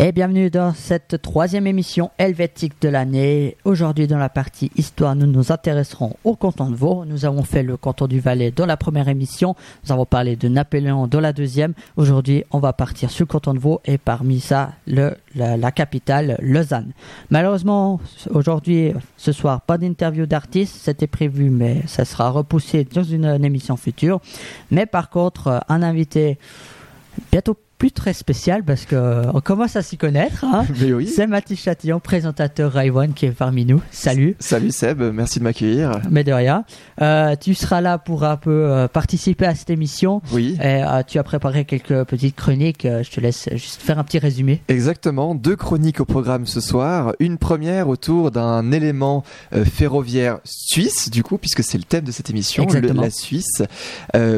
Et bienvenue dans cette troisième émission helvétique de l'année. Aujourd'hui, dans la partie histoire, nous nous intéresserons au canton de Vaud. Nous avons fait le canton du Valais dans la première émission. Nous avons parlé de Napoléon dans la deuxième. Aujourd'hui, on va partir sur le canton de Vaud et parmi ça, le, la, capitale, Lausanne. Malheureusement, aujourd'hui, ce soir, pas d'interview d'artiste. C'était prévu, mais ça sera repoussé dans une, une émission future. Mais par contre, un invité bientôt plus très spécial parce que euh, on commence à s'y connaître. Hein. C'est Mathis Chatillon, présentateur Raiwan, qui est parmi nous. Salut. Salut Seb, merci de m'accueillir. Mais de rien. Euh, tu seras là pour un peu euh, participer à cette émission. Oui. Et, tu as préparé quelques petites chroniques. je te laisse juste faire un petit résumé. Exactement. Deux chroniques au programme ce soir. Une première autour d'un élément ferroviaire suisse, du coup, puisque c'est le thème de cette émission, la Suisse,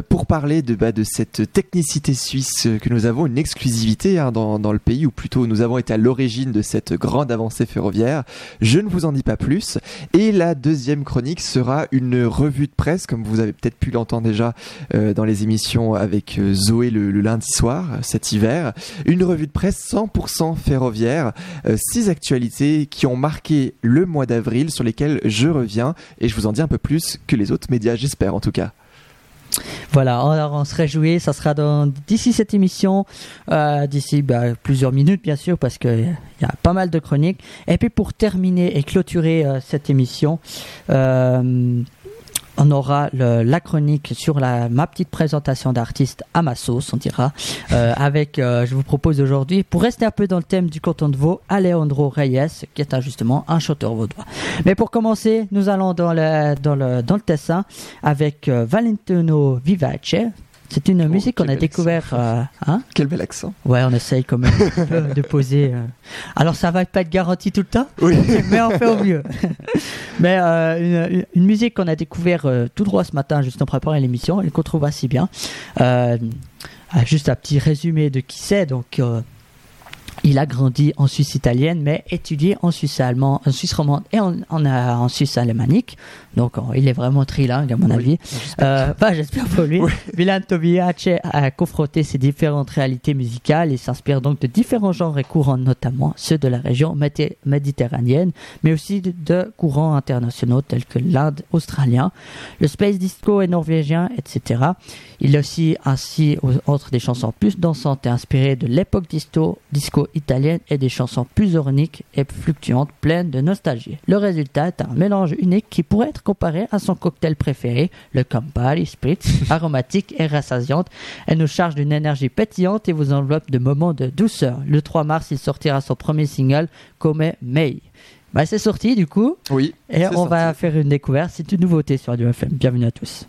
pour parler de, bah, de cette technicité suisse que nous avons une exclusivité hein, dans, le pays, ou plutôt nous avons été à l'origine de cette grande avancée ferroviaire. Je ne vous en dis pas plus. Et la deuxième chronique sera une revue de presse, comme vous avez peut-être pu l'entendre déjà euh, dans les émissions avec euh, Zoé le, lundi soir, cet hiver. Une revue de presse 100% ferroviaire, euh, six actualités qui ont marqué le mois d'avril, sur lesquelles je reviens, et je vous en dis un peu plus que les autres médias, j'espère en tout cas. Voilà, on, se réjouit, ça sera d'ici cette émission, euh, d'ici bah, plusieurs minutes bien sûr, parce qu'il y a pas mal de chroniques. Et puis pour terminer et clôturer euh, cette émission, euh, on aura la chronique sur la, ma petite présentation d'artiste à ma sauce, on dira, euh, avec, euh, je vous propose aujourd'hui, pour rester un peu dans le thème du canton de Vaud, Alejandro Reyes, qui est justement un chanteur vaudois. Mais pour commencer, nous allons dans le, dans le, dans le Tessin avec euh, Valentino Vivace, c'est une oh, musique qu'on a découvert. Euh, hein quel bel accent. Ouais, on essaye quand même de poser. Euh. Alors ça va pas être garanti tout le temps, oui. mais on fait au mieux. mais euh, une, musique qu'on a découvert tout droit ce matin, juste en préparant l'émission, et qu'on trouve assez bien. juste un petit résumé de qui c'est. Donc il a grandi en Suisse italienne, mais étudié en Suisse allemand, en Suisse romande et en, en, en Suisse alémanique. Donc, oh, il est vraiment trilingue, à mon avis. Euh, j'espère pour lui. Oui. Milan Tobiace a confronté ces différentes réalités musicales et s'inspire donc de différents genres et courants, notamment ceux de la région méditerranéenne, mais aussi de, courants internationaux tels que l'Inde australien, le space disco et norvégien, etc. Il a aussi ainsi, entre des chansons plus dansantes et inspirées de l'époque disco, disco italienne et des chansons plus orniques et fluctuantes, pleines de nostalgie. Le résultat est un mélange unique qui pourrait être comparé à son cocktail préféré, le Campari Spritz, aromatique et rassasiante. Elle nous charge d'une énergie pétillante et vous enveloppe de moments de douceur. Le 3 mars, il sortira son premier single, Come May. Bah, c'est sorti du coup. Oui. Et on va faire une découverte. C'est une nouveauté sur Radio FM. Bienvenue à tous.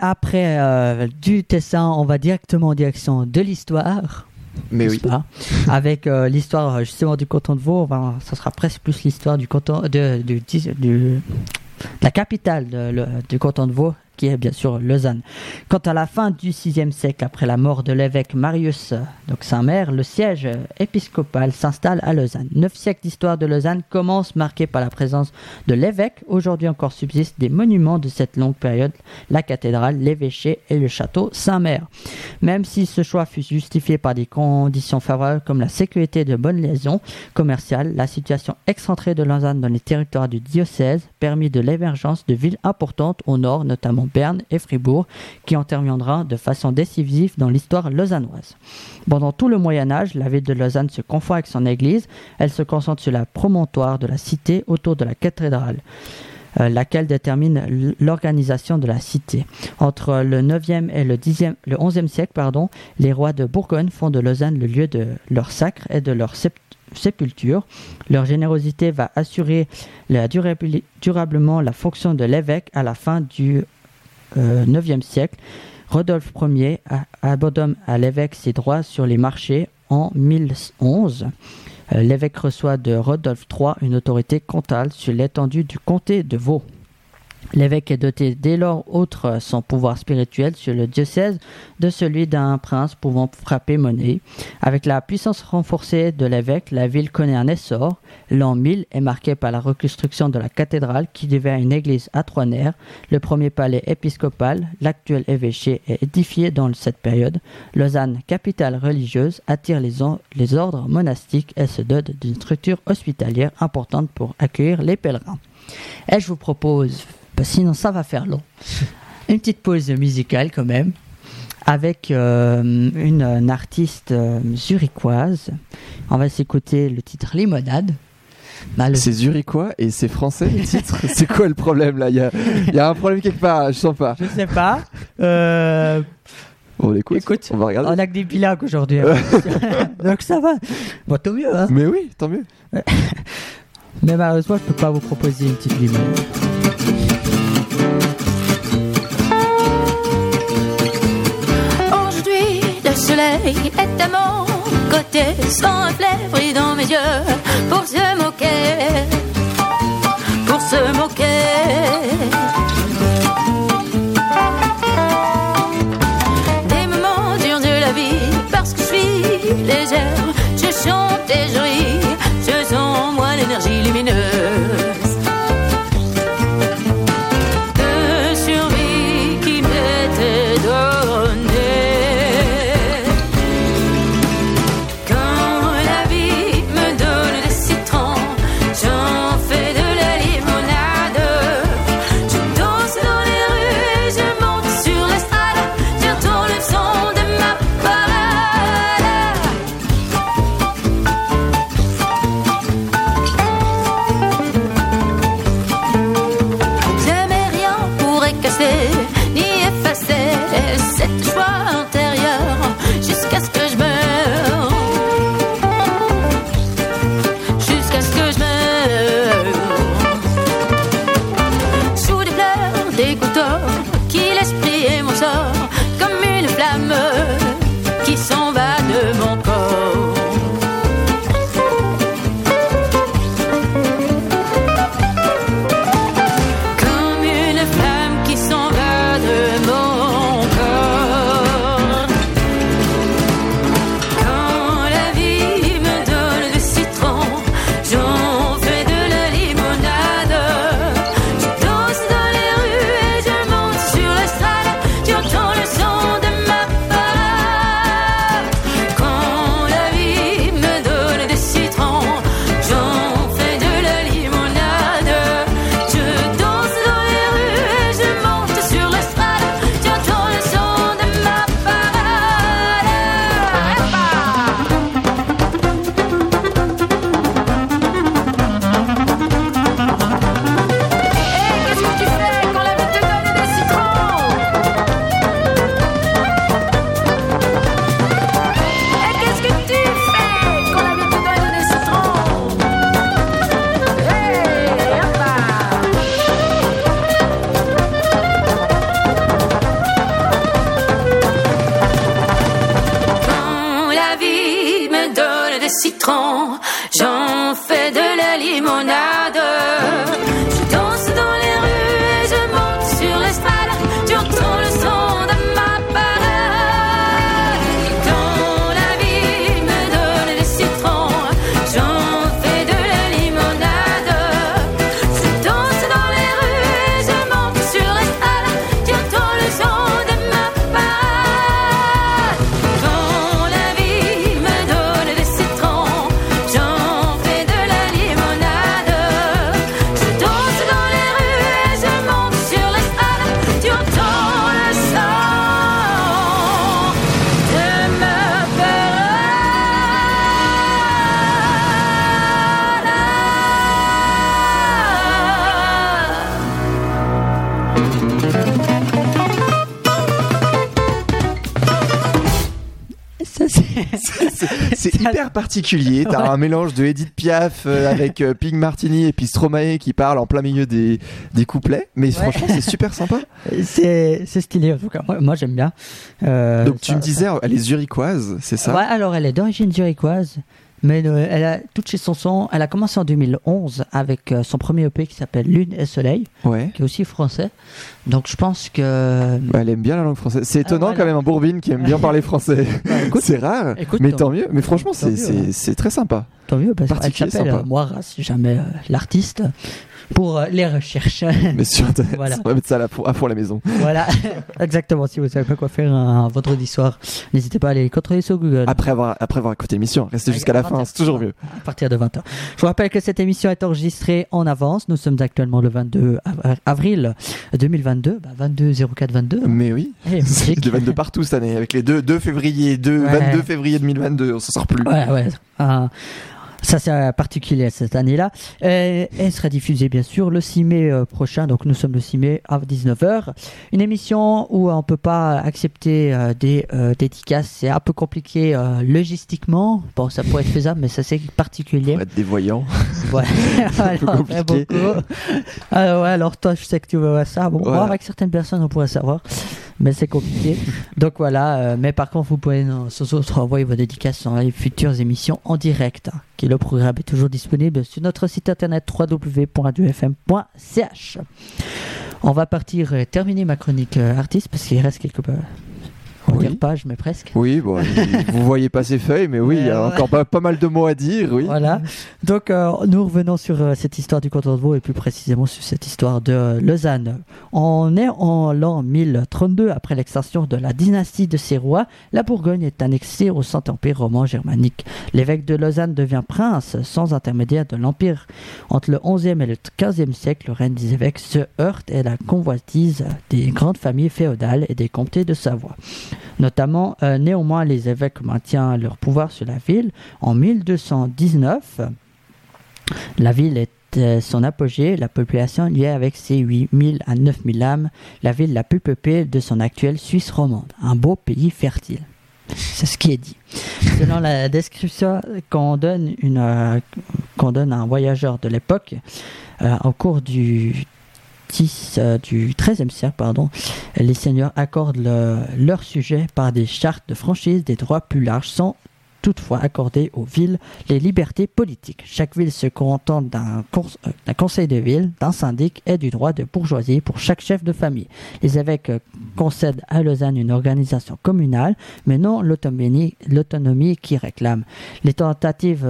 Après euh, du Tessin, on va directement en direction de l'histoire. Mais oui. Pas? Avec euh, l'histoire justement du canton de Vaud, ça sera presque plus l'histoire du canton de, du, la capitale du canton de Vaud, qui est bien sûr Lausanne. Quant à la fin du VIe siècle, après la mort de l'évêque Marius donc Saint-Mère, le siège épiscopal s'installe à Lausanne. Neuf siècles d'histoire de Lausanne commencent marqués par la présence de l'évêque. Aujourd'hui encore subsistent des monuments de cette longue période, la cathédrale, l'évêché et le château Saint-Mère. Même si ce choix fut justifié par des conditions favorables comme la sécurité de bonnes liaisons commerciales, la situation excentrée de Lausanne dans les territoires du diocèse permit de l'émergence de villes importantes au nord, notamment Berne et Fribourg, qui interviendra de façon décisive dans l'histoire lausannoise. Pendant tout le Moyen Âge, la ville de Lausanne se confond avec son église. Elle se concentre sur la promontoire de la cité autour de la cathédrale euh, laquelle détermine l'organisation de la cité. Entre le 9e et le, 10e, le 11e siècle, pardon, les rois de Bourgogne font de Lausanne le lieu de leur sacre et de leur sépulture. Leur générosité va assurer durablement la fonction de l'évêque à la fin du 9e euh, siècle, Rodolphe Ier abandonne à l'évêque ses droits sur les marchés en 1011. Euh, l'évêque reçoit de Rodolphe III une autorité comtale sur l'étendue du comté de Vaud. L'évêque est doté dès lors, outre son pouvoir spirituel sur le diocèse, de celui d'un prince pouvant frapper monnaie. Avec la puissance renforcée de l'évêque, la ville connaît un essor. L'an 1000 est marqué par la reconstruction de la cathédrale qui devient une église à trois nerfs. Le premier palais épiscopal, l'actuel évêché, est édifié dans cette période. Lausanne, capitale religieuse, attire les, ordres monastiques et se dote d'une structure hospitalière importante pour accueillir les pèlerins. Et je vous propose sinon ça va faire long. Une petite pause musicale quand même, avec euh, une, artiste euh, zurichoise. On va s'écouter le titre Limonade. C'est zurichois et c'est français le titre? C'est quoi le problème là? Il y a, un problème quelque part, je sens pas. Je sais pas. Euh, on l'écoute. Écoute, on va regarder. On a que des pilacs aujourd'hui. Hein. Donc ça va. Bon, tant mieux. Hein. Mais oui, tant mieux. Mais malheureusement, je peux pas vous proposer une petite limonade. soleil est à mon côté, sans un flèche dans mes yeux, pour se moquer, pour se moquer. Des moments durs de la vie, parce que je suis légère, je chante et je ris, je sens moi l'énergie lumineuse. C'est hyper particulier. T'as un mélange de Edith Piaf euh, avec euh, Pink Martini et puis Stromae qui parle en plein milieu des, des couplets. Mais franchement, c'est super sympa. C'est stylé en tout cas. Moi, j'aime bien. Euh, Donc tu me disais, elle est zurichoise, c'est ça? Ouais, alors elle est d'origine zurichoise. Mais euh, elle a toutes ses chansons. Elle a commencé en 2011 avec euh, son premier EP qui s'appelle Lune et Soleil, qui est aussi français. Donc je pense que. Bah, elle aime bien la langue française. C'est ah, étonnant quand même un Bourbine qui aime bien parler français. Bah, c'est rare. mais tant mieux. Mais franchement, c'est très sympa. Tant mieux parce qu'elle s'appelle euh, Moira, si jamais l'artiste pour euh, les recherches. Mais sur voilà. on va mettre ça à, fond à la maison. Voilà, exactement. Si vous savez pas quoi faire un vendredi soir, n'hésitez pas à aller contrôler sur Google. Après avoir, après avoir écouté l'émission, restez jusqu'à la fin, c'est toujours mieux. À partir de 20h. Je vous rappelle que cette émission est enregistrée en avance. Nous sommes actuellement le 22 avril 2022. 22 04 22. Mais oui, c'est de 22 partout cette année, avec les 2, 2 février, 2, 22 février 2022, on s'en sort plus. Ouais, ouais. Ça, c'est particulier cette année-là. Euh, elle sera diffusée, bien sûr, le 6 mai euh, prochain. Donc, nous sommes le 6 mai à 19h. Une émission où on ne peut pas accepter euh, des dédicaces. C'est un peu compliqué logistiquement. Bon, ça pourrait être faisable, mais ça, c'est particulier. être des voyants. Ouais, alors, beaucoup. Alors, ouais, alors, toi, je sais que tu veux voir ça. Bon, avec certaines personnes, on pourrait savoir mais c'est compliqué. Donc voilà, euh, mais par contre, vous pouvez nous envoyer vos dédicaces dans les futures émissions en direct, hein, le programme est toujours disponible sur notre site internet www.adufm.ch. On va partir euh, terminer ma chronique euh, artiste parce qu'il reste quelques on oui. page, mais presque. Oui, bon, vous voyez pas ces feuilles, mais oui, il y a encore pas, pas, mal de mots à dire, oui. Voilà. Donc, euh, nous revenons sur euh, cette histoire du canton de Vaud et plus précisément sur cette histoire de Lausanne. On est en l'an 1032, après l'extension de la dynastie de ces rois. La Bourgogne est annexée au Saint-Empire roman germanique. L'évêque de Lausanne devient prince sans intermédiaire de l'Empire. Entre le 11e et le 15e siècle, le règne des évêques se heurte et la convoitise des grandes familles féodales et des comtés de Savoie. Notamment, euh, néanmoins, les évêques maintiennent leur pouvoir sur la ville. En 1219, la ville est son apogée, la population y est avec ses 8000 à 9000 âmes, la ville la plus peuplée de son actuelle Suisse romande, un beau pays fertile. C'est ce qui est dit. Selon la description qu'on donne, euh, à un voyageur de l'époque, euh, au cours du euh, du XIIIe siècle, pardon, les seigneurs accordent leur sujet par des chartes de franchise des droits plus larges sans toutefois accorder aux villes les libertés politiques. Chaque ville se contente d'un euh, conseil de ville, d'un syndic et du droit de bourgeoisie pour chaque chef de famille. Les évêques euh, concèdent à Lausanne une organisation communale, mais non l'autonomie qui réclame. Les tentatives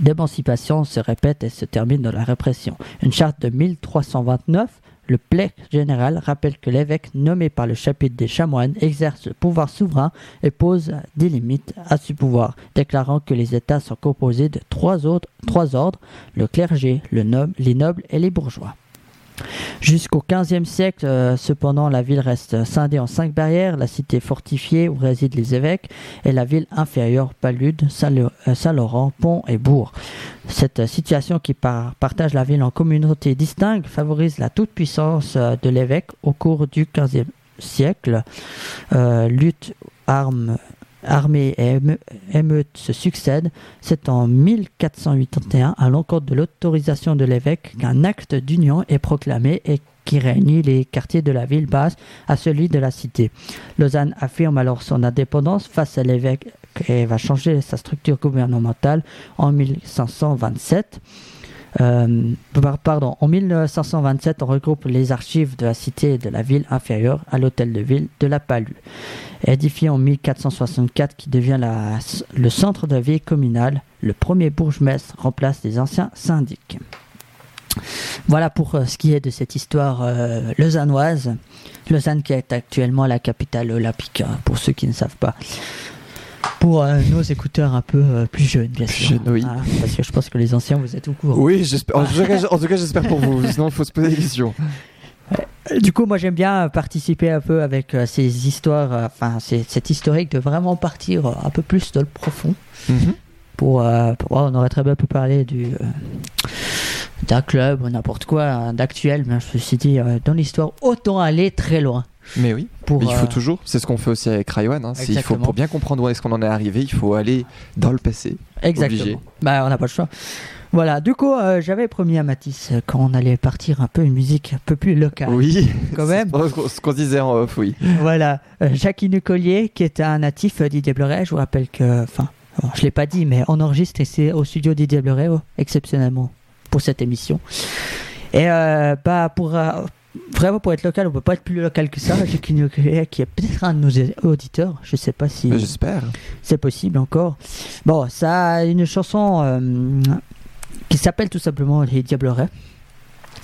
d'émancipation se répète et se termine dans la répression. Une charte de 1329 le plaid général rappelle que l'évêque nommé par le chapitre des chamoines exerce le pouvoir souverain et pose des limites à ce pouvoir, déclarant que les États sont composés de trois, autres, trois ordres, le clergé, le noble, les nobles et les bourgeois. Jusqu'au XVe siècle, euh, cependant, la ville reste scindée en cinq barrières, la cité fortifiée où résident les évêques et la ville inférieure, Palude, euh, Saint-Laurent, Pont et Bourg. Cette situation qui partage la ville en communautés distinctes favorise la toute-puissance euh, de l'évêque au cours du XVe siècle. lutte, armes armées et émeutes se succèdent, c'est en 1481, à l'encontre de l'autorisation de l'évêque, qu'un acte d'union est proclamé et qui réunit les quartiers de la ville basse à celui de la cité. Lausanne affirme alors son indépendance face à l'évêque et va changer sa structure gouvernementale en 1527. Euh, pardon, en 1527, on regroupe les archives de la cité et de la ville inférieure à l'hôtel de ville de la Palue. Édifié en 1464, qui devient le centre de la vie communale, le premier bourgmestre remplace les anciens syndics. Voilà pour euh, ce qui est de cette histoire euh, lausannoise. Lausanne qui est actuellement la capitale olympique, hein, pour ceux qui ne savent pas pour euh, nos écouteurs un peu euh, plus jeunes, bien sûr. oui. Ah, parce que je pense que les anciens, vous êtes au courant. Oui, en, tout cas, j'espère pour vous. Sinon, il faut se poser des questions. Du coup, moi, j'aime bien participer un peu avec euh, ces histoires, enfin, cette historique de vraiment partir un peu plus dans le profond. Mhm. Pour, on aurait très bien pu parler du d'un club ou n'importe quoi, hein, d'actuel, mais je me suis dit, dans l'histoire, autant aller très loin. Mais oui, il faut euh, toujours, c'est ce qu'on fait aussi avec Raywan. Hein. il faut, pour bien comprendre où est-ce qu'on en est arrivé, il faut aller dans le passé. Exactement. Bah, on n'a pas le choix. Voilà, du coup, euh, j'avais promis à Mathis euh, qu'on allait partir un peu une musique un peu plus locale. Oui, quand même. ce qu'on disait en off, oui. Voilà, Jacques Collier, qui est un natif Didier Bleuret, je vous rappelle que, enfin, je l'ai pas dit, mais on enregistre ici au studio Didier Bleuret, oh, exceptionnellement, pour cette émission. Et bah, pour vraiment pour être local, on peut pas être plus local que ça. J'ai qu'une qui est peut-être un de nos auditeurs. Je sais pas si. J'espère. C'est possible encore. Bon, ça a une chanson euh, qui s'appelle tout simplement Les Diablerets.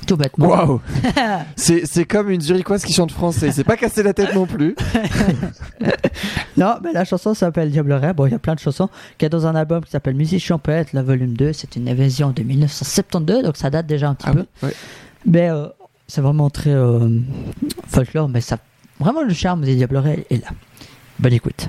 Tout bêtement. Waouh C'est comme une zurichoise qui chante français. C'est pas casser la tête non plus. non, mais la chanson s'appelle Diableret. Bon, il y a plein de chansons qui est dans un album qui s'appelle Musique Champêtre, la volume 2. C'est une version de 1972, donc ça date déjà un petit ah peu. Mais euh, c'est vraiment très euh, folklore, mais ça, vraiment le charme des Diablerets est là. Bonne écoute.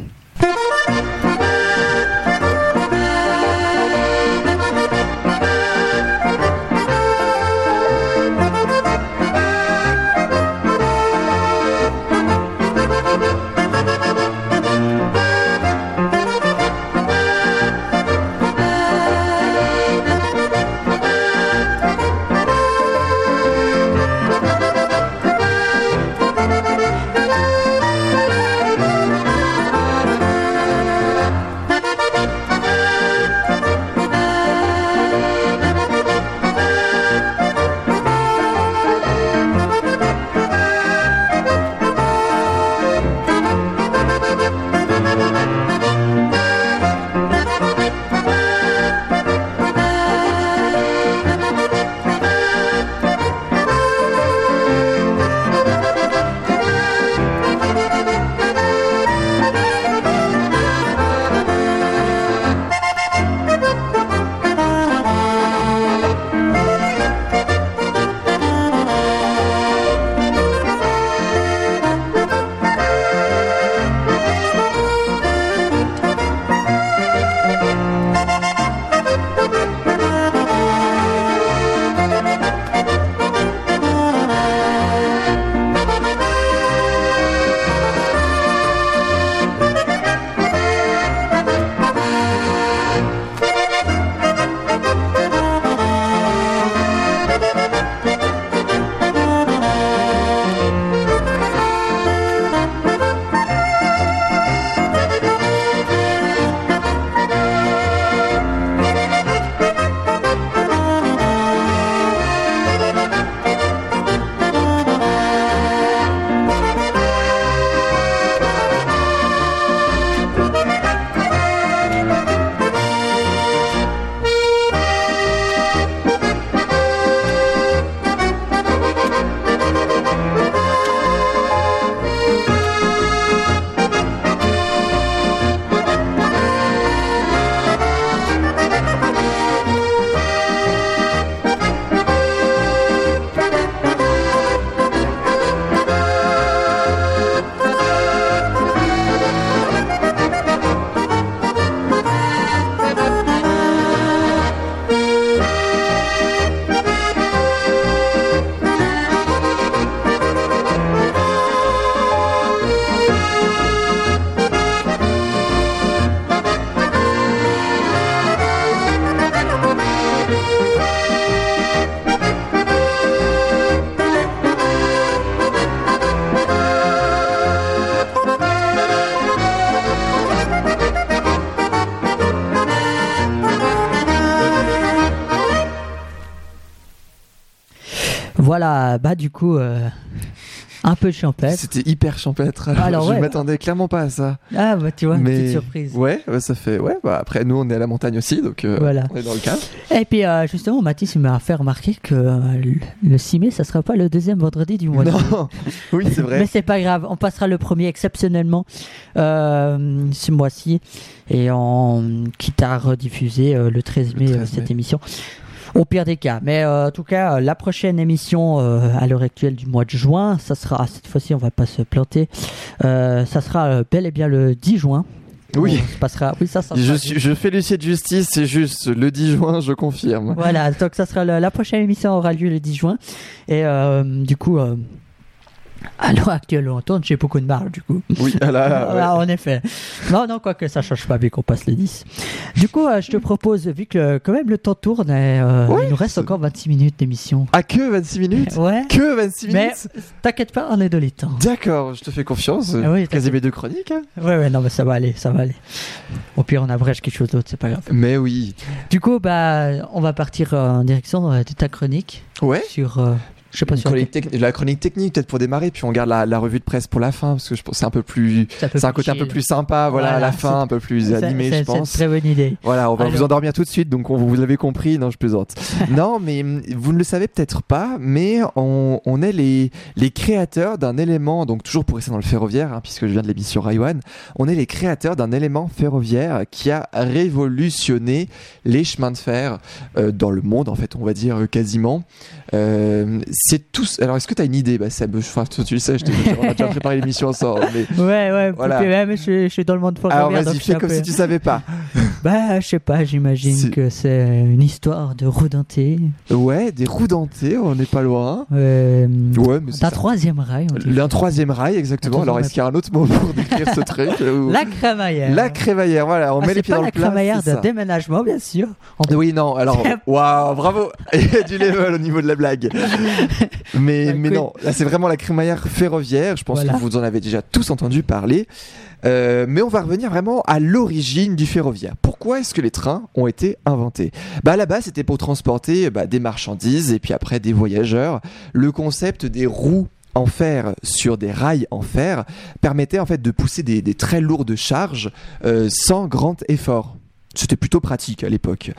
Voilà, bah du coup, un peu champêtre. C'était hyper champêtre. Alors, je ne m'attendais clairement pas à ça. Ah bah tu vois, une petite surprise. Ouais, ça fait. Ouais, bah après nous on est à la montagne aussi, donc euh, voilà. on est dans le cadre. Et puis euh, justement, Mathis m'a fait remarquer que euh, le 6 mai, ça sera pas le deuxième vendredi du mois. Non, oui c'est vrai. Mais c'est pas grave, on passera le premier exceptionnellement ce mois-ci et on quitte à rediffuser le 13 mai, cette émission au pire des cas. Mais euh, en tout cas, la prochaine émission euh, à l'heure actuelle du mois de juin, ça sera, cette fois-ci on va pas se planter, euh, ça sera bel et bien le 10 juin. Oui. passera. Oui, ça, ça je, suis, je fais l'huissier de justice, c'est juste le 10 juin, je confirme. Voilà, donc ça sera la prochaine émission aura lieu le 10 juin. Et du coup, à l'heure actuelle, on tourne j'ai beaucoup de marge, du coup. Oui, là, en effet. Non, non, quoi que ça change pas, vu qu'on passe les 10. Du coup, euh, je te propose, vu que quand même le temps tourne, euh, il nous reste encore 26 minutes d'émission. Ah, que 26 minutes Ouais. Que 26 minutes Mais t'inquiète pas, on est de l'état. D'accord, je te fais confiance. Ah oui, mes deux chroniques. Hein. Ouais, ouais, non, mais ça va aller, ça va aller. Au pire, on abrège quelque chose d'autre, c'est pas grave. Mais oui. Du coup, bah, on va partir en direction euh, de ta chronique. Ouais. Sur je sais pas La chronique technique, peut-être pour démarrer, puis on garde la, revue de presse pour la fin, parce que je pense c'est un peu plus, c'est un côté un peu plus sympa, voilà, à la fin, un peu plus animé, je pense. C'est très bonne idée. Voilà, on va vous endormir tout de suite, donc on, vous l'avez compris, non, je plaisante. non, mais hum, vous ne le savez peut-être pas, mais on, on est les, les créateurs d'un élément, donc toujours pour rester dans le ferroviaire, hein, puisque je viens de l'émission Raiwan, on est les créateurs d'un élément ferroviaire qui a révolutionné les chemins de fer euh, dans le monde, en fait, on va dire euh, quasiment. Euh, c'est tous. Alors, est-ce que tu as une idée? Bah, ça, enfin, tu le sais, je on a déjà préparé l'émission ensemble. Mais... Ouais, ouais, voilà. je, je, suis dans le monde fort. Alors, vas-y, fais comme si tu savais pas. bah, je sais pas, j'imagine que c'est une histoire de roues dentées. Ouais, des roues dentées, on n'est pas loin. Euh, ouais, mais c'est. Un troisième rail. Un troisième rail, exactement. Alors, est-ce qu'il y a un autre mot pour décrire ce truc La crémaillère. La crémaillère, voilà, on ah, met les pieds dans le plat. la crémaillère de déménagement, bien sûr. Oui, non, alors, waouh, bravo. Il y a du level au niveau de la blague. mais, bah, mais non, là c'est vraiment la crémaillère ferroviaire. Je pense que vous en avez déjà tous entendu parler. Euh, mais on va revenir vraiment à l'origine du ferroviaire. Pourquoi est-ce que les trains ont été inventés? Bah base c'était pour transporter bah, des marchandises et puis après des voyageurs. Le concept des roues en fer sur des rails en fer permettait en fait de pousser des, très lourdes charges euh, sans grand effort. C'était plutôt pratique à l'époque.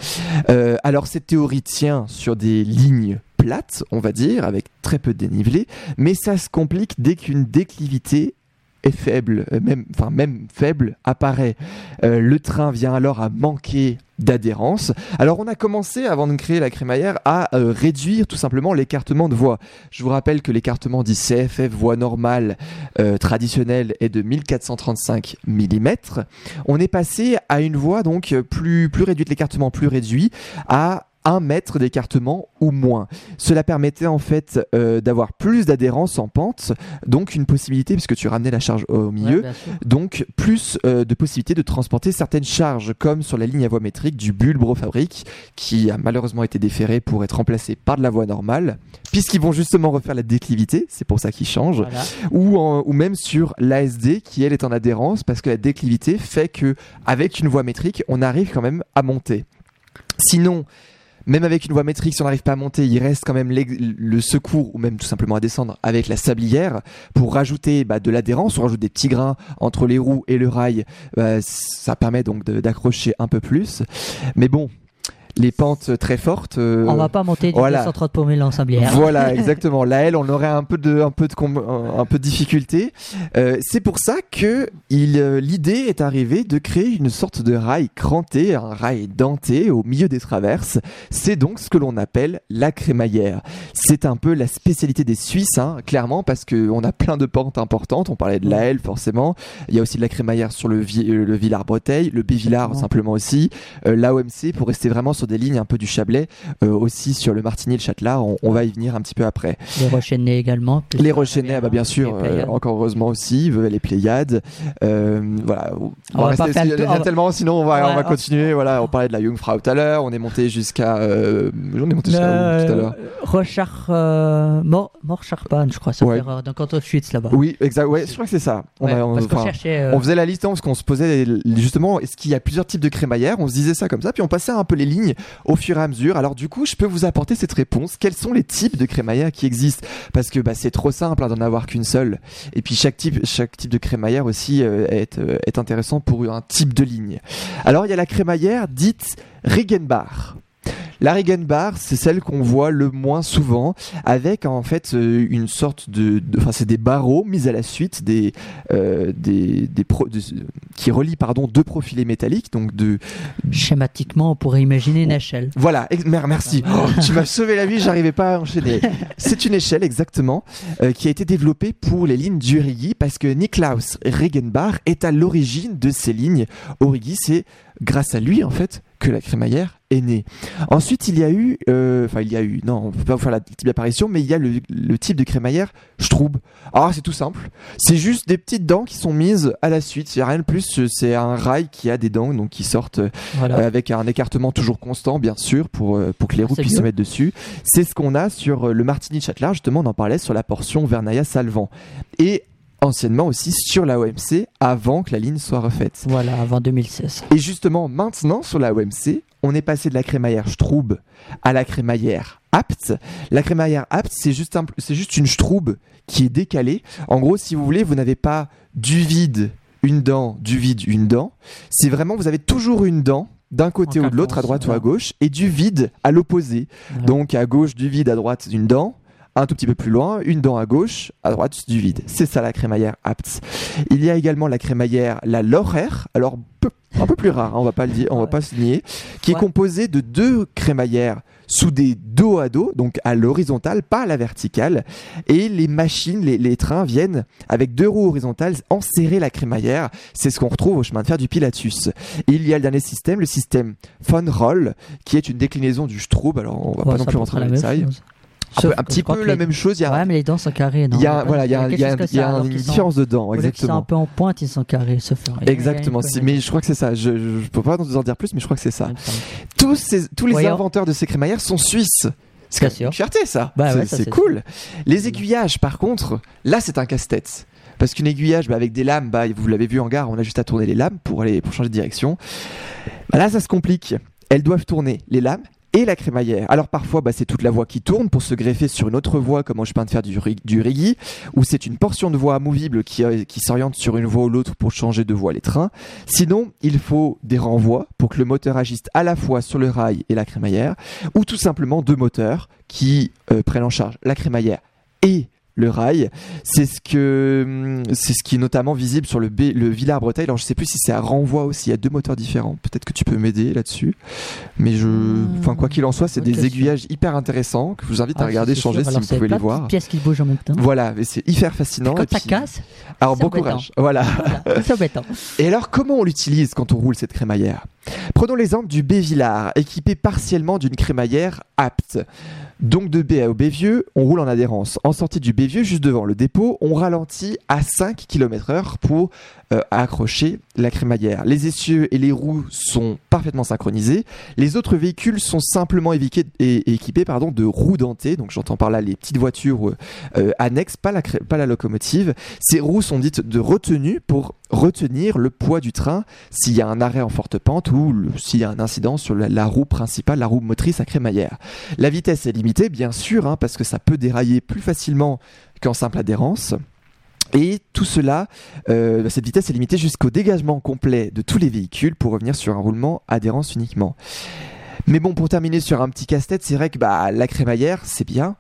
Euh, alors cette théorie tient sur des lignes plates, on va dire, avec très peu de dénivelé, mais ça se complique dès qu'une déclivité est faible, euh, même, enfin même faible, apparaît. Euh, le train vient alors à manquer d'adhérence. Alors on a commencé, avant de créer la crémaillère, à euh, réduire tout simplement l'écartement de voie. Je vous rappelle que l'écartement dit CFF voie normale traditionnelle est de 1435 mm. On est passé à une voie donc plus, plus réduite, l'écartement plus réduit, à un mètre d'écartement ou moins. Cela permettait en fait euh, d'avoir plus d'adhérence en pente, donc une possibilité, puisque tu ramenais la charge au milieu, donc plus euh, de possibilités de transporter certaines charges, comme sur la ligne à voie métrique du Bulbro Fabrique, qui a malheureusement été déféré pour être remplacé par de la voie normale, puisqu'ils vont justement refaire la déclivité, c'est pour ça qu'ils changent, ou, ou même sur l'ASD, qui elle est en adhérence, parce que la déclivité fait que avec une voie métrique, on arrive quand même à monter. Sinon, même avec une voie métrique, si on n'arrive pas à monter, il reste quand même le secours ou même tout simplement à descendre avec la sablière pour rajouter bah, de l'adhérence, on rajoute des petits grains entre les roues et le rail. Bah, ça permet donc d'accrocher un peu plus. Mais bon, les pentes très fortes. Euh, on va pas monter du voilà. 230 pour 1000 en sablière. Voilà, exactement. Là, elle, on aurait un peu de, un peu de, un peu de difficulté. Euh, c'est pour ça que euh, l'idée est arrivée de créer une sorte de rail cranté, un rail denté au milieu des traverses. C'est donc ce que l'on appelle la crémaillère. C'est un peu la spécialité des Suisses, hein, clairement, parce que on a plein de pentes importantes. On parlait de la L, forcément. Il y a aussi de la crémaillère sur le, le Villard-Breteuil, le Bévillard simplement aussi, l'AOMC pour rester vraiment sur des lignes un peu du Chablais, euh, aussi sur le Martigny le Châtelard. On, va y venir un petit peu après. Les Rochennais également. Les Rochennais, bah, bien sûr, euh, encore heureusement aussi, les Pléiades. Euh, voilà. On, va rester, il y en a tellement, sinon on va, on va continuer. Voilà, on parlait de la Jungfrau tout à l'heure, on est monté jusqu'à. on est monté jusqu'à tout à l'heure? Rochard, Mort, je crois, ça ouais. faire dans Canton Schwitz là-bas. Oui, exact. Ouais, je crois que c'est ça. On, on, on, faisait la liste hein, parce qu'on se posait justement, est-ce qu'il y a plusieurs types de crémaillères? On se disait ça comme ça, puis on passait un peu les lignes au fur et à mesure. Alors du coup, je peux vous apporter cette réponse. Quels sont les types de crémaillère qui existent? Parce que bah, c'est trop simple hein, d'en avoir qu'une seule. Et puis chaque type, de crémaillère aussi euh, est, euh, est intéressant pour un type de ligne. Alors il y a la crémaillère dite Regenbach. La Regenbar, c'est celle qu'on voit le moins souvent, avec en fait euh, une sorte de, enfin c'est des barreaux mis à la suite des euh, des, des qui relient pardon deux profilés métalliques, donc de schématiquement on pourrait imaginer une échelle. Voilà, merci. Oh, tu m'as sauvé la vie, j'arrivais pas à enchaîner. c'est une échelle exactement euh, qui a été développée pour les lignes d'Urigi parce que Niklaus Regenbach est à l'origine de ces lignes. Origi, c'est grâce à lui en fait que la crémaillère est née. Ensuite, il y a eu, euh, enfin, il y a eu, non, on peut pas vous faire la type d'apparition, mais il y a le, type de crémaillère Stroub. Ah, c'est tout simple. C'est juste des petites dents qui sont mises à la suite. Il n'y a rien de plus. C'est un rail qui a des dents, donc qui sortent euh, avec un écartement toujours constant, bien sûr, pour, euh, pour que les roues puissent se mettre dessus. C'est ce qu'on a sur le Martini Châtelard. Justement, on en parlait sur la portion Vernaya-Salvant. Et anciennement aussi sur la OMC avant que la ligne soit refaite. Voilà, avant 2016. Et justement, maintenant sur la OMC, on est passé de la crémaillère Stroub à la crémaillère Apt. La crémaillère Apt, c'est juste, c'est juste une Stroub qui est décalée. En gros, si vous voulez, vous n'avez pas du vide, une dent, du vide, une dent. C'est vraiment, vous avez toujours une dent d'un côté ou de l'autre, à droite ou à gauche, et du vide à l'opposé. Donc à gauche du vide, à droite une dent, un tout petit peu plus loin, une dent à gauche, à droite du vide. C'est ça la crémaillère Apts. Il y a également la crémaillère la Lorer, alors un peu plus rare, hein, on va pas le dire, on va pas se nier, qui est composée de deux crémaillères soudées dos à dos, donc à l'horizontale, pas à la verticale. Et les machines, les, trains viennent avec deux roues horizontales enserrer la crémaillère. C'est ce qu'on retrouve au chemin de fer du Pilatus. il y a le dernier système, le système Von Roll, qui est une déclinaison du Stroub. Alors on va pas non plus rentrer dans les détails un, petit peu la même chose. Il y a, ouais, mais les dents sont carrées. Il y a, voilà, il y a, il y a, y a une différence de dents, exactement. Ils un peu en pointe, ils sont carrés, sauf Exactement. mais je crois que c'est ça. Je, je peux pas vous en dire plus, mais je crois que c'est ça. Tous ces, tous les inventeurs de ces crémaillères sont suisses. C'est une fierté, ça. Bah c'est cool. Les aiguillages, par contre, là, c'est un casse-tête. Parce qu'une aiguillage bah, avec des lames, bah, vous l'avez vu en gare, on a juste à tourner les lames pour aller pour changer de direction. Bah, là, ça se complique. Elles doivent tourner les lames et la crémaillère. Alors parfois, bah, c'est toute la voie qui tourne pour se greffer sur une autre voie, comme je peux de faire du, du ou c'est une portion de voie amovible qui, euh, qui s'oriente sur une voie ou l'autre pour changer de voie les trains. Sinon, il faut des renvois pour que le moteur agisse à la fois sur le rail et la crémaillère, ou tout simplement deux moteurs qui euh, prennent en charge la crémaillère et le rail. C'est ce que hum, c'est ce qui est notamment visible sur le, B, le Villars-Breteuil. Alors je sais plus si c'est à renvoi aussi. Il y a deux moteurs différents. Peut-être que tu peux m'aider là-dessus. Mais je, enfin quoi qu'il en soit, c'est des aiguillages hyper intéressants que je vous invite à ah, regarder, changer si vous pouvez les voir. Pièces qui bougent en même temps. Voilà, c'est hyper fascinant. quand ça casse. Alors bon courage. Voilà. c'est embêtant. Et alors comment on l'utilise quand on roule cette crémaillère? Prenons l'exemple du B-Villars, équipé partiellement d'une crémaillère apte. Donc de B à au Bévieux, on roule en adhérence. En sortie du Bévieux, juste devant le dépôt, on ralentit à 5 km/h pour euh, accrocher la crémaillère. Les essieux et les roues sont parfaitement synchronisés. Les autres véhicules sont simplement équipés de roues dentées. Donc j'entends par là les petites voitures euh, annexes, pas la, pas la locomotive. Ces roues sont dites de retenue pour retenir le poids du train s'il y a un arrêt en forte pente ou s'il y a un incident sur la, roue principale, la roue motrice à crémaillère. La vitesse est limitée, bien sûr, hein, parce que ça peut dérailler plus facilement qu'en simple adhérence. Et tout cela, euh, cette vitesse est limitée jusqu'au dégagement complet de tous les véhicules pour revenir sur un roulement adhérence uniquement. Mais bon, pour terminer sur un petit casse-tête, c'est vrai que bah, la crémaillère, c'est bien,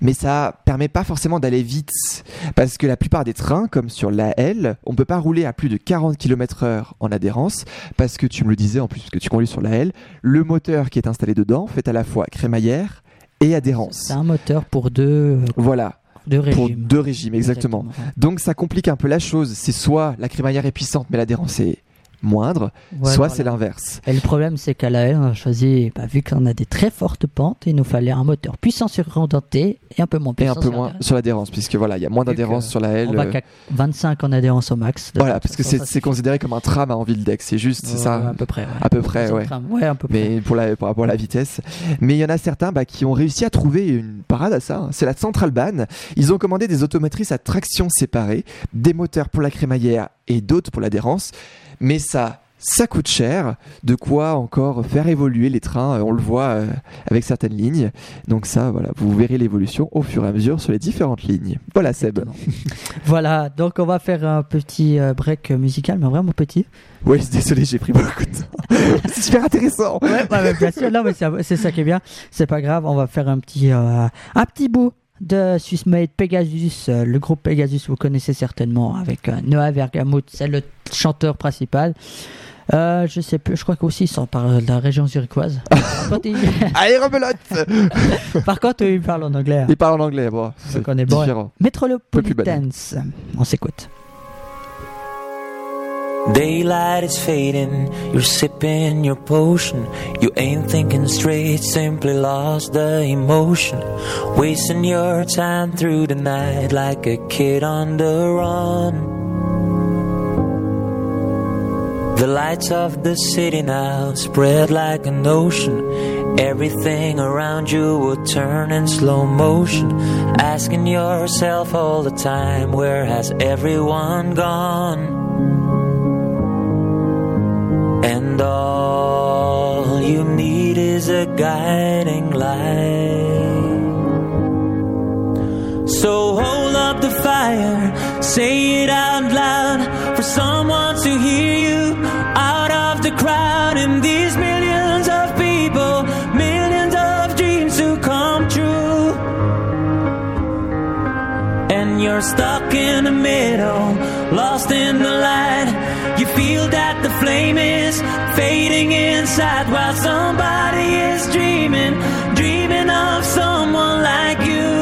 mais ça permet pas forcément d'aller vite parce que la plupart des trains comme sur la L on peut pas rouler à plus de 40 km heure en adhérence parce que tu me le disais en plus que tu conduis sur la L le moteur qui est installé dedans fait à la fois crémaillère et adhérence c'est un moteur pour deux voilà deux régimes. Pour deux régimes, exactement. Donc ça complique un peu la chose. C'est soit la crémaillère est puissante, mais l'adhérence est moindre, soit c'est l'inverse. Et le problème, c'est qu'à la L, on a choisi, bah, vu qu'on a des très fortes pentes, il nous fallait un moteur puissant sur rendenté et un peu moins puissant. Et un peu moins sur l'adhérence, puisque voilà, il y a moins d'adhérence sur la L. On va qu'à 25 en adhérence au max. Voilà, parce que c'est considéré comme un tram en ville d'Aix, c'est juste, c'est ça À peu près. À peu près, ouais. ouais peu près. Mais pour, la, pour rapport à la vitesse. Mais il y en a certains bah, qui ont réussi à trouver une parade à ça. Hein. C'est la Central Ban. Ils ont commandé des automotrices à traction séparée, des moteurs pour la crémaillère et d'autres pour l'adhérence. Mais ça ça coûte cher. De quoi encore faire évoluer les trains, on le voit avec certaines lignes. Donc ça, voilà, vous verrez l'évolution au fur et à mesure sur les différentes lignes. Voilà Seb. voilà, donc on va faire un petit break musical, mais vraiment petit. Oui, désolé, j'ai pris beaucoup de temps. c'est super intéressant. Ouais, bah, bien sûr, non, mais c'est ça qui est bien. C'est pas grave, on va faire un petit, un petit bout de Swiss Made Pegasus, euh, le groupe Pegasus, vous connaissez certainement, avec euh, Noah Vergamuth, c'est le chanteur principal. Euh, je sais plus, je crois qu'aussi ils sont par la région zurichoise. Allez, rebelote Par contre, il parle en anglais. Hein. Il parle en anglais, bon, c'est différent. Metropolitans, on s'écoute. Daylight is fading, you're sipping your potion. You ain't thinking straight, simply lost the emotion. Wasting your time through the night like a kid on the run. The lights of the city now spread like an ocean. Everything around you will turn in slow motion. Asking yourself all the time, where has everyone gone? And all you need is a guiding light. So hold up the fire, say it out loud for someone to hear you out of the crowd. And these millions of people, millions of dreams to come true. And you're stuck in the middle, lost in the light. You feel that the flame is fading inside while somebody is dreaming, dreaming of someone like you.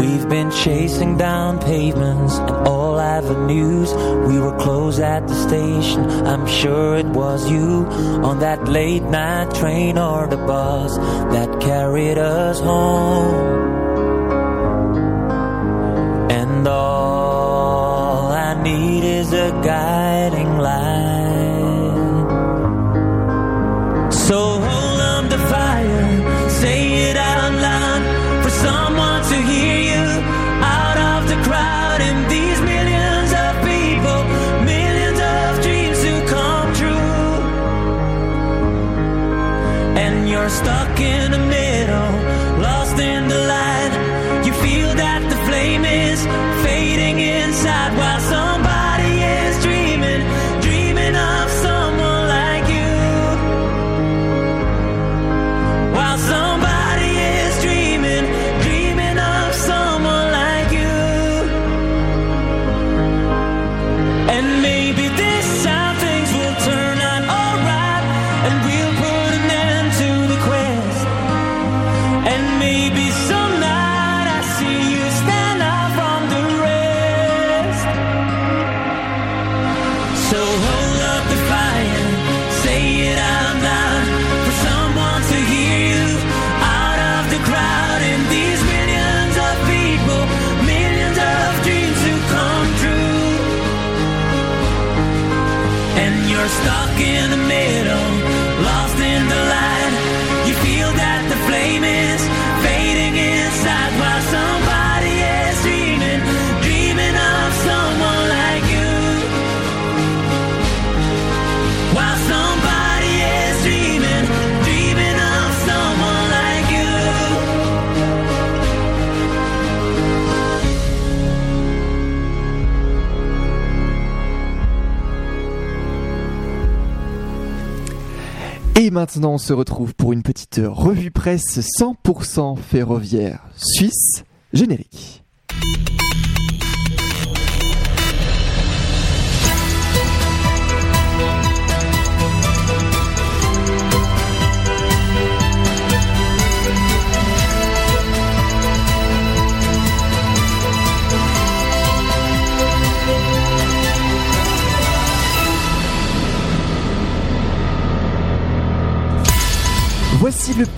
We've been chasing down pavements and all avenues. We were close at the station. I'm sure it was you on that late night train or the bus that carried us home. And all I need is a guiding So hold up the fire, say it out loud for someone to hear you out of the crowd. And these millions of people, millions of dreams to come true. And you're stuck in the middle, lost in the light. You feel that the flame is fading inside while somebody maintenant, on se retrouve pour une petite revue presse 100% ferroviaire suisse générique.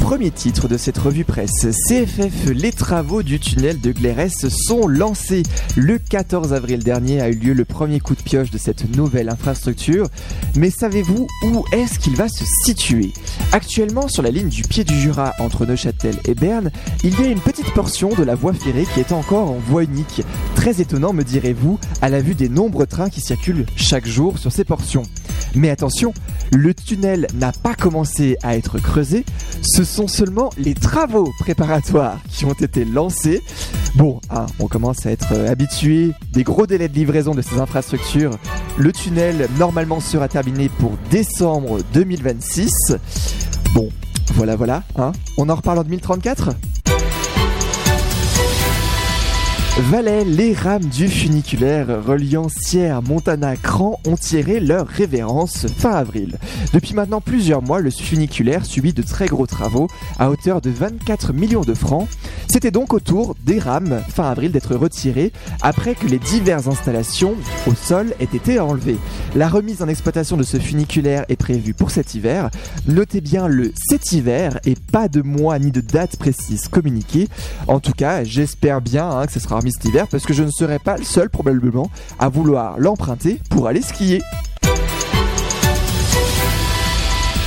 Premier titre de cette revue presse. CFF, les travaux du tunnel de Glérès sont lancés. Le 14 avril dernier a eu lieu le premier coup de pioche de cette nouvelle infrastructure. Mais savez-vous où est-ce qu'il va se situer? Actuellement, sur la ligne du pied du Jura entre Neuchâtel et Berne, il y a une petite portion de la voie ferrée qui est encore en voie unique. Très étonnant, me direz-vous, à la vue des nombreux trains qui circulent chaque jour sur ces portions. Mais attention, le tunnel n'a pas commencé à être creusé, ce sont seulement les travaux préparatoires qui ont été lancés. Bon, hein, on commence à être euh, habitué des gros délais de livraison de ces infrastructures. Le tunnel normalement sera terminé pour décembre 2026. Bon, voilà, voilà. Hein. On en reparle en 2034 Valais, les rames du funiculaire reliant Sierre, Montana, Cran ont tiré leur révérence fin avril. Depuis maintenant plusieurs mois, le funiculaire subit de très gros travaux à hauteur de 24 millions de francs. C'était donc au tour des rames fin avril d'être retirées après que les diverses installations au sol aient été enlevées. La remise en exploitation de ce funiculaire est prévue pour cet hiver. Notez bien le cet hiver et pas de mois ni de date précise communiquée. En tout cas, j'espère bien hein, que ce sera parce que je ne serai pas le seul probablement à vouloir l'emprunter pour aller skier.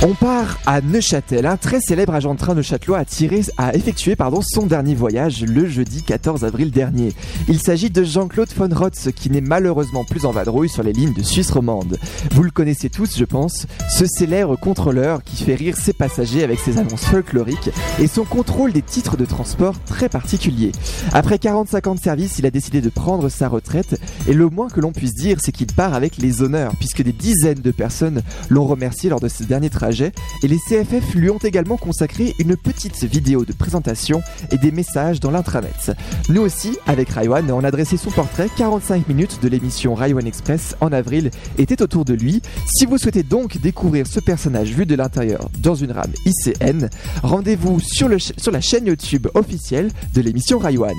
On part à Neuchâtel. Un très célèbre agent de train neuchâtelois a, a effectué pardon, son dernier voyage le jeudi 14 avril dernier. Il s'agit de Jean-Claude von Rotz qui n'est malheureusement plus en vadrouille sur les lignes de Suisse romande. Vous le connaissez tous, je pense, ce célèbre contrôleur qui fait rire ses passagers avec ses annonces folkloriques et son contrôle des titres de transport très particulier. Après 45 ans de service, il a décidé de prendre sa retraite et le moins que l'on puisse dire, c'est qu'il part avec les honneurs puisque des dizaines de personnes l'ont remercié lors de ce dernier et les CFF lui ont également consacré une petite vidéo de présentation et des messages dans l'intranet. Nous aussi, avec Raiwan, on a dressé son portrait 45 minutes de l'émission Raiwan Express en avril était autour de lui. Si vous souhaitez donc découvrir ce personnage vu de l'intérieur dans une rame ICN, rendez-vous sur, sur la chaîne YouTube officielle de l'émission Raiwan.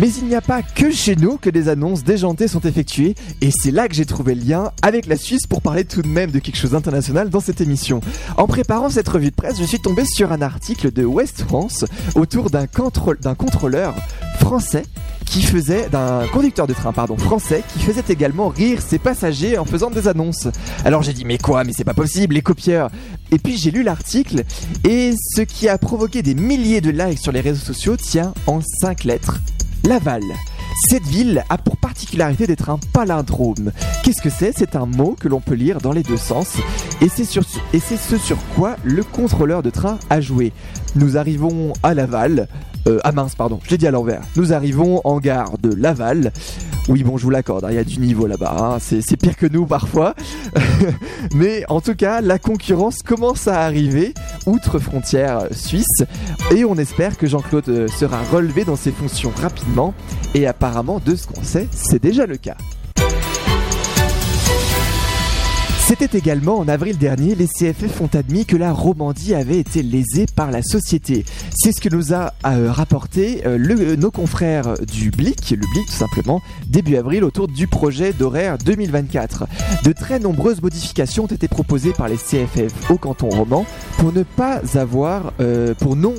Mais il n'y a pas que chez nous que des annonces déjantées sont effectuées, et c'est là que j'ai trouvé le lien avec la Suisse pour parler tout de même de quelque chose d'international dans cette émission. En préparant cette revue de presse, je suis tombé sur un article de West France autour d'un contrôleur français qui faisait d'un conducteur de train pardon français qui faisait également rire ses passagers en faisant des annonces. Alors j'ai dit mais quoi mais c'est pas possible les copieurs. Et puis j'ai lu l'article et ce qui a provoqué des milliers de likes sur les réseaux sociaux tient en 5 lettres. Laval. Cette ville a pour particularité d'être un palindrome. Qu'est-ce que c'est? C'est un mot que l'on peut lire dans les deux sens et c'est ce sur quoi le contrôleur de train a joué. Nous arrivons à Laval, euh, ah mince, pardon, je l'ai dit à l'envers. Nous arrivons en gare de Laval. Oui, bon, je vous l'accorde, hein, il y a du niveau là-bas. Hein, c'est pire que nous parfois. Mais en tout cas, la concurrence commence à arriver outre frontières suisses. Et on espère que Jean-Claude euh, sera relevé dans ses fonctions rapidement. Et apparemment, de ce qu'on sait, c'est déjà le cas. C'était également en avril dernier, les CFF ont admis que la Romandie avait été lésée par la société. C'est ce que nous a euh, rapporté euh, nos confrères du Blic, le Blic tout simplement, début avril autour du projet d'horaire 2024. De très nombreuses modifications ont été proposées par les CFF au canton roman pour ne pas avoir, euh, pour non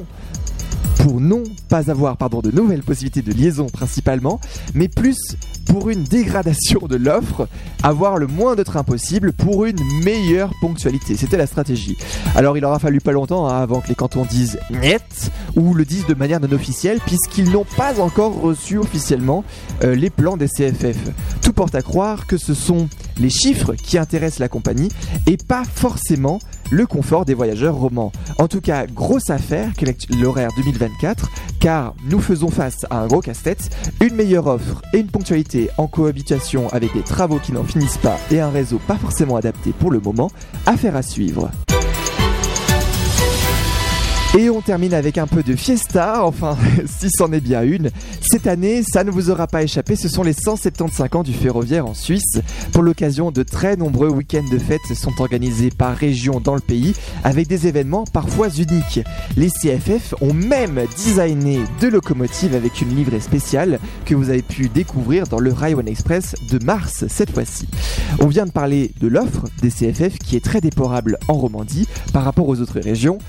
pour non pas avoir pardon, de nouvelles possibilités de liaison principalement, mais plus pour une dégradation de l'offre, avoir le moins de trains possible pour une meilleure ponctualité. C'était la stratégie. Alors il aura fallu pas longtemps hein, avant que les cantons disent net ou le disent de manière non officielle puisqu'ils n'ont pas encore reçu officiellement euh, les plans des CFF. Tout porte à croire que ce sont les chiffres qui intéressent la compagnie et pas forcément le confort des voyageurs romans. En tout cas, grosse affaire l'horaire 2024, car nous faisons face à un gros casse-tête, une meilleure offre et une ponctualité en cohabitation avec des travaux qui n'en finissent pas et un réseau pas forcément adapté pour le moment, affaire à suivre. Et on termine avec un peu de fiesta, enfin, si c'en est bien une. Cette année, ça ne vous aura pas échappé, ce sont les 175 ans du ferroviaire en Suisse. Pour l'occasion, de très nombreux week-ends de fêtes sont organisés par région dans le pays, avec des événements parfois uniques. Les CFF ont même designé deux locomotives avec une livrée spéciale que vous avez pu découvrir dans le Railway Express de mars cette fois-ci. On vient de parler de l'offre des CFF qui est très déplorable en Romandie par rapport aux autres régions.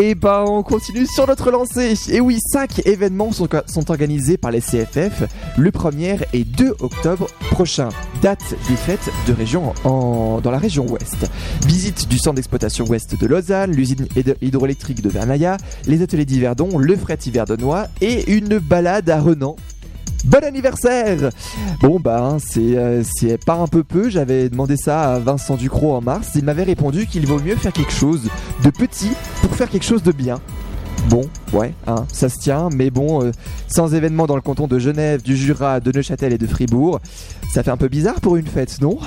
Et bah on continue sur notre lancée. Et oui, 5 événements sont, organisés par les CFF. Le premier est 2 octobre prochain, date des fêtes de région dans la région ouest. Visite du centre d'exploitation ouest de Lausanne, l'usine hydroélectrique de Vernaya, les ateliers d'Hiverdon, le fret Hiverdonnois et une balade à Renan Bon anniversaire Bon bah c'est pas un peu peu, j'avais demandé ça à Vincent Ducrot en mars, il m'avait répondu qu'il vaut mieux faire quelque chose de petit faire quelque chose de bien. Bon, ouais, hein, ça se tient, mais bon, euh, sans événements dans le canton de Genève, du Jura, de Neuchâtel et de Fribourg, ça fait un peu bizarre pour une fête, non?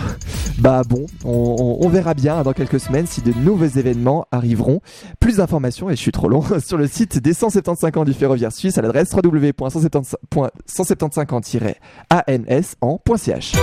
Bah bon, on, verra bien dans quelques semaines si de nouveaux événements arriveront. Plus d'informations, et je suis trop long, sur le site des 175 ans du ferroviaire suisse à l'adresse www.175-ans-ans.ch.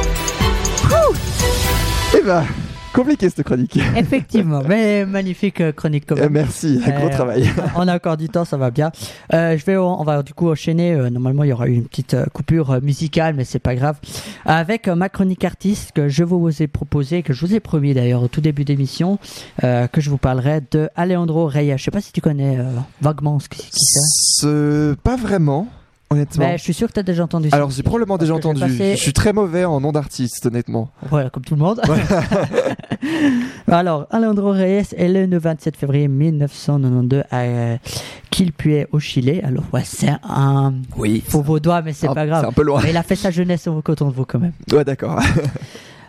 Et bah, compliqué cette chronique. Effectivement, mais magnifique euh, chronique quand même. merci, gros euh, travail. On a encore du temps, ça va bien. Euh, je vais, on va du coup enchaîner. normalement, il y aura une petite coupure musicale, mais c'est pas grave. Avec ma chronique artiste que je vous ai proposé, que je vous ai promis d'ailleurs au tout début d'émission, que je vous parlerai de Alejandro Reyes. Je sais pas si tu connais vaguement ce qui c'est. Pas vraiment. Honnêtement. Ben, je suis sûr que tu as déjà entendu ça. Alors, j'ai probablement déjà entendu. Je suis très mauvais en nom d'artiste, honnêtement. Voilà, comme tout le monde. Alors, Alejandro Reyes est le 27 février 1992 à euh, Quilpué, au Chili. Alors, ouais, c'est un. Oui. Faut vos doigts, mais c'est pas grave. C'est un peu loin. Mais il a fait sa jeunesse au coton de vous, quand même. Ouais, d'accord.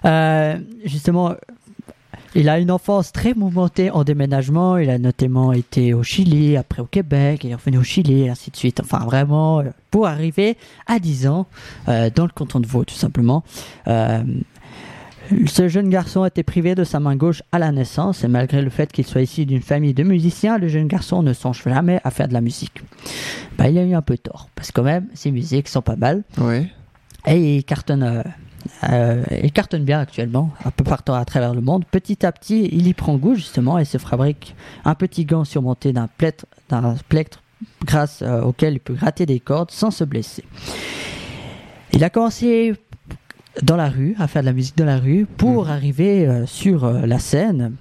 euh, justement, il a une enfance très mouvementée en déménagement. Il a notamment été au Chili, après au Québec, il est revenu au Chili, et ainsi de suite. Enfin, vraiment, euh, pour arriver à 10 ans euh, dans le canton de Vaud, tout simplement. Euh, ce jeune garçon a été privé de sa main gauche à la naissance et malgré le fait qu'il soit issu d'une famille de musiciens, le jeune garçon ne songe jamais à faire de la musique. Bah, il a eu un peu tort parce que quand même, ses musiques sont pas mal. Oui. Et il cartonne euh, il cartonne bien actuellement, un peu partout à travers le monde. Petit à petit, il y prend goût justement et se fabrique un petit gant surmonté d'un plectre, d'un plectre grâce euh, auquel il peut gratter des cordes sans se blesser. Il a commencé dans la rue, à faire de la musique dans la rue, pour mhm. arriver euh, sur la scène.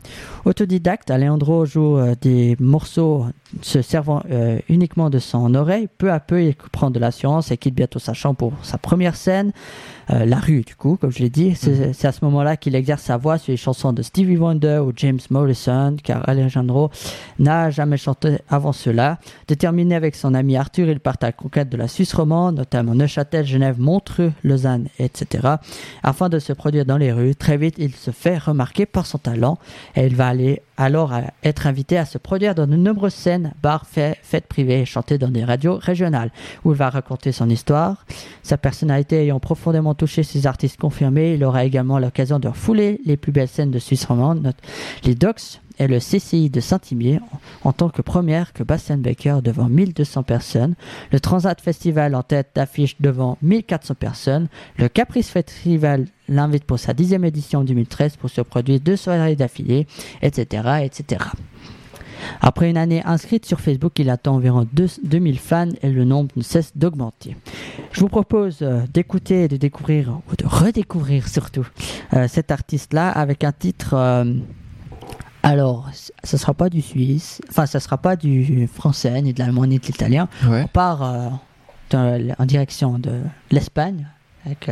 Autodidacte, Alejandro joue des morceaux se servant uniquement de son oreille. Peu à peu, il prend de l'assurance et quitte bientôt sa chambre pour sa première scène. Euh, la rue, du coup, comme je l'ai dit. Mhm. C'est à ce moment-là qu'il exerce sa voix sur les chansons de Stevie Wonder ou James Morrison, car Alejandro n'a jamais chanté avant cela. Déterminé avec son ami Arthur, il part à la conquête de la Suisse romande, notamment Neuchâtel, Genève, Montreux, Lausanne, etc. Afin de se produire dans les rues, très vite, il se fait remarquer par son talent et il va aller alors être invité à se produire dans de nombreuses scènes, bars, fêtes privées et chanter dans des radios régionales, où il va raconter son histoire. Sa personnalité ayant profondément touché ses artistes confirmés, il aura également l'occasion de refouler les plus belles scènes de Suisse romande, les Docks et le CCI de Saint-Imier en tant que première que Bastian Baker devant 1200 personnes, le Transat Festival en tête d'affiche devant 1400 personnes, le Caprice Festival l'invite pour sa dixième édition en 2013 pour se produire deux soirées d'affilée, etc., etc. Après une année inscrite sur Facebook, il attend environ 2000 fans et le nombre ne cesse d'augmenter. Je vous propose euh, d'écouter et de découvrir, ou de redécouvrir surtout, euh, cet artiste-là avec un titre... Euh, alors, ce sera pas du suisse, enfin, ce sera pas du français, ni de l'allemand, ni de l'italien. On part en direction de l'Espagne, avec,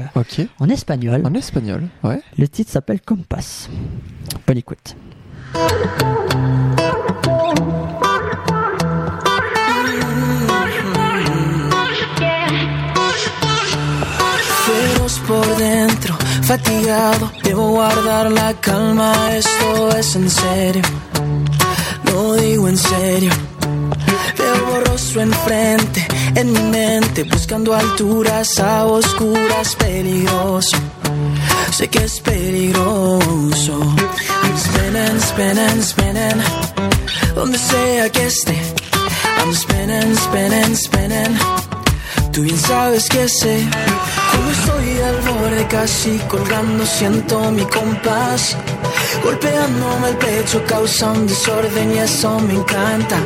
en espagnol. En espagnol, ouais. Le titre s'appelle Compass. Bonne écoute. por dentro, fatigado, debo guardar la calma, esto es en serio, lo digo en serio. Veo borroso enfrente, en mi mente, buscando alturas a oscuras, peligroso. Sé que es peligroso. I'm spinning, spinning, spinning, donde sea que esté I'm spinning, spinning, spinning. Tú bien sabes que sé. Cuando estoy al borde casi colgando siento mi compás. Golpeándome el pecho causa un desorden y eso me encanta.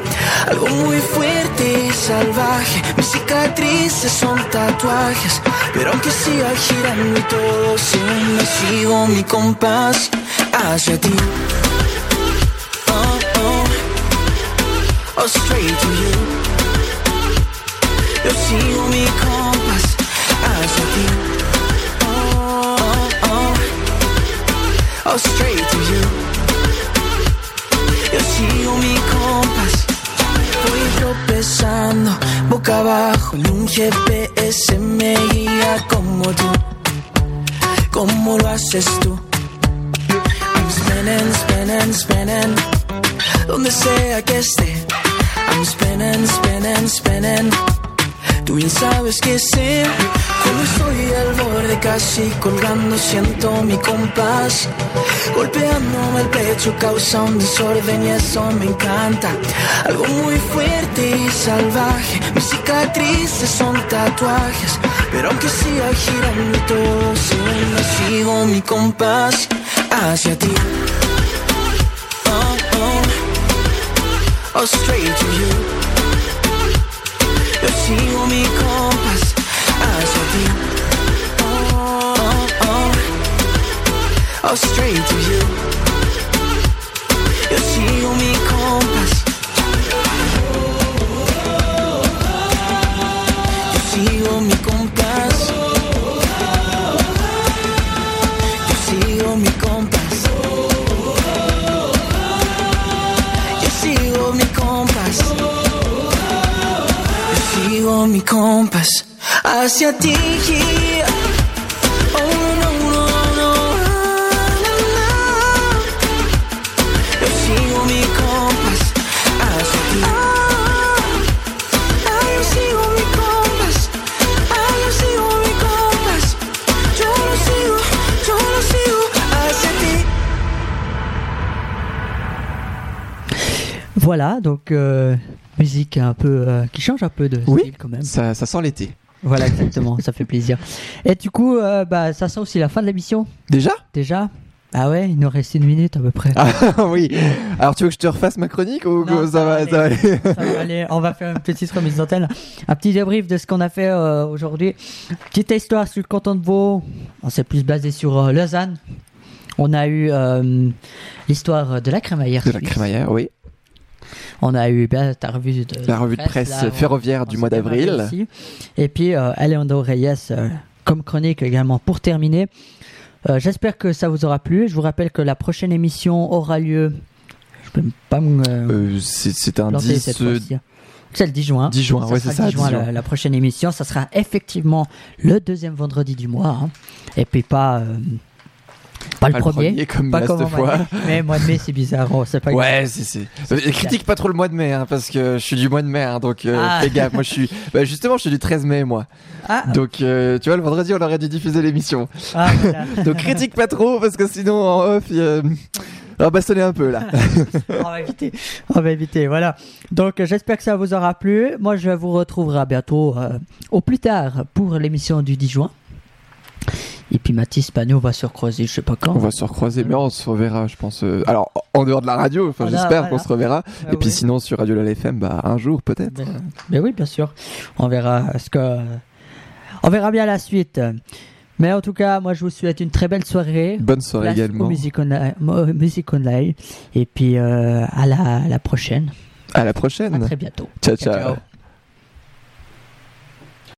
Algo muy fuerte y salvaje. Mis cicatrices son tatuajes. Pero aunque siga girando y todo, siempre sigo mi compás hacia ti. Oh, oh, oh, straight to you. Yo sigo mi compás hacia ti. Straight to you. Yo sigo mi compás. Voy tropezando boca abajo en un GPS me guía como tú. ¿Cómo lo haces tú? I'm spinning, spinning, spinning. Donde sea que esté. I'm spinning, spinning, spinning. Tú bien sabes que sé. Cuando estoy al borde casi colgando siento mi compás. Golpeándome el pecho causa un desorden y eso me encanta. Algo muy fuerte y salvaje. Mis cicatrices son tatuajes. Pero aunque siga girando todo, siempre sigo mi compás hacia ti. Oh, oh, oh, straight to you. Sigo mi compás hacia ti. Oh, oh, oh, oh, straight to you. Oh. Voilà, donc euh, musique un peu euh, qui change un peu de Oui. style quand même. Ça, ça sent l'été. Voilà, exactement, ça fait plaisir. Et du coup, euh, bah, ça sent aussi la fin de l'émission Déjà? Déjà. Ah ouais, il nous reste une minute à peu près. Ah oui. Alors tu veux que je te refasse ma chronique ou Non, ça, va, ça va aller Ça va aller, on va faire une petite remise d'antenne. Un petit débrief de ce qu'on a fait euh, aujourd'hui. Petite histoire sur le canton de Vaud. On s'est plus basé sur euh, Lausanne. On a eu euh, l'histoire de la crémaillère. De la crémaillère, oui. On a eu bien ta revue de La revue de presse là, ferroviaire on- du on mois d'avril. Et puis euh, Alejandro Reyes euh, comme chronique également pour terminer. Euh, J'espère que ça vous aura plu. Je vous rappelle que la prochaine émission aura lieu. Je peux pas me euh, Euh, c'est un planter 10, cette euh, fois-ci. C'est le 10 juin. 10 juin, ouais, c'est ça, le 10 juin, 10 juin. La, la prochaine émission. Ça sera effectivement le deuxième vendredi du mois. hein. Et puis pas, euh, pas le pas le premier. premier comme pas comme fois. mai. Mais mois de mai, c'est bizarre. Oh, c'est pas Ouais, c'est c'est. Euh, Critique pas trop le mois de mai, hein, parce que je suis du mois de mai, hein, donc euh, Ah. fais gaffe. Moi, je suis, bah, justement, je suis du 13 mai, moi. Ah, Donc, euh, tu vois, le vendredi, on aurait dû diffuser l'émission. ah, voilà. Donc, critique pas trop, parce que sinon, en off, euh, on va bastonner un peu là. on va éviter. On va éviter. Voilà. Donc, j'espère que ça vous aura plu. Moi, je vous retrouverai bientôt, euh, au plus tard, pour l'émission du 10 juin. Et puis Mathis Panot va se recroiser, je sais pas quand. On va se recroiser, mais on se reverra, je pense. euh, Alors, en dehors de la radio, enfin, Voilà, j'espère voilà. qu'on se reverra. Ah Et puis, sinon, sur Radio La FM, bah, un jour peut-être. Mais, mais oui, bien sûr. On verra ce que. On verra bien la suite. Mais en tout cas, moi, je vous souhaite une très belle soirée. Bonne soirée Place également. Music Online, au Music Online. Et puis, euh, à, la, à la prochaine. À la À prochaine. très bientôt. ciao. ciao.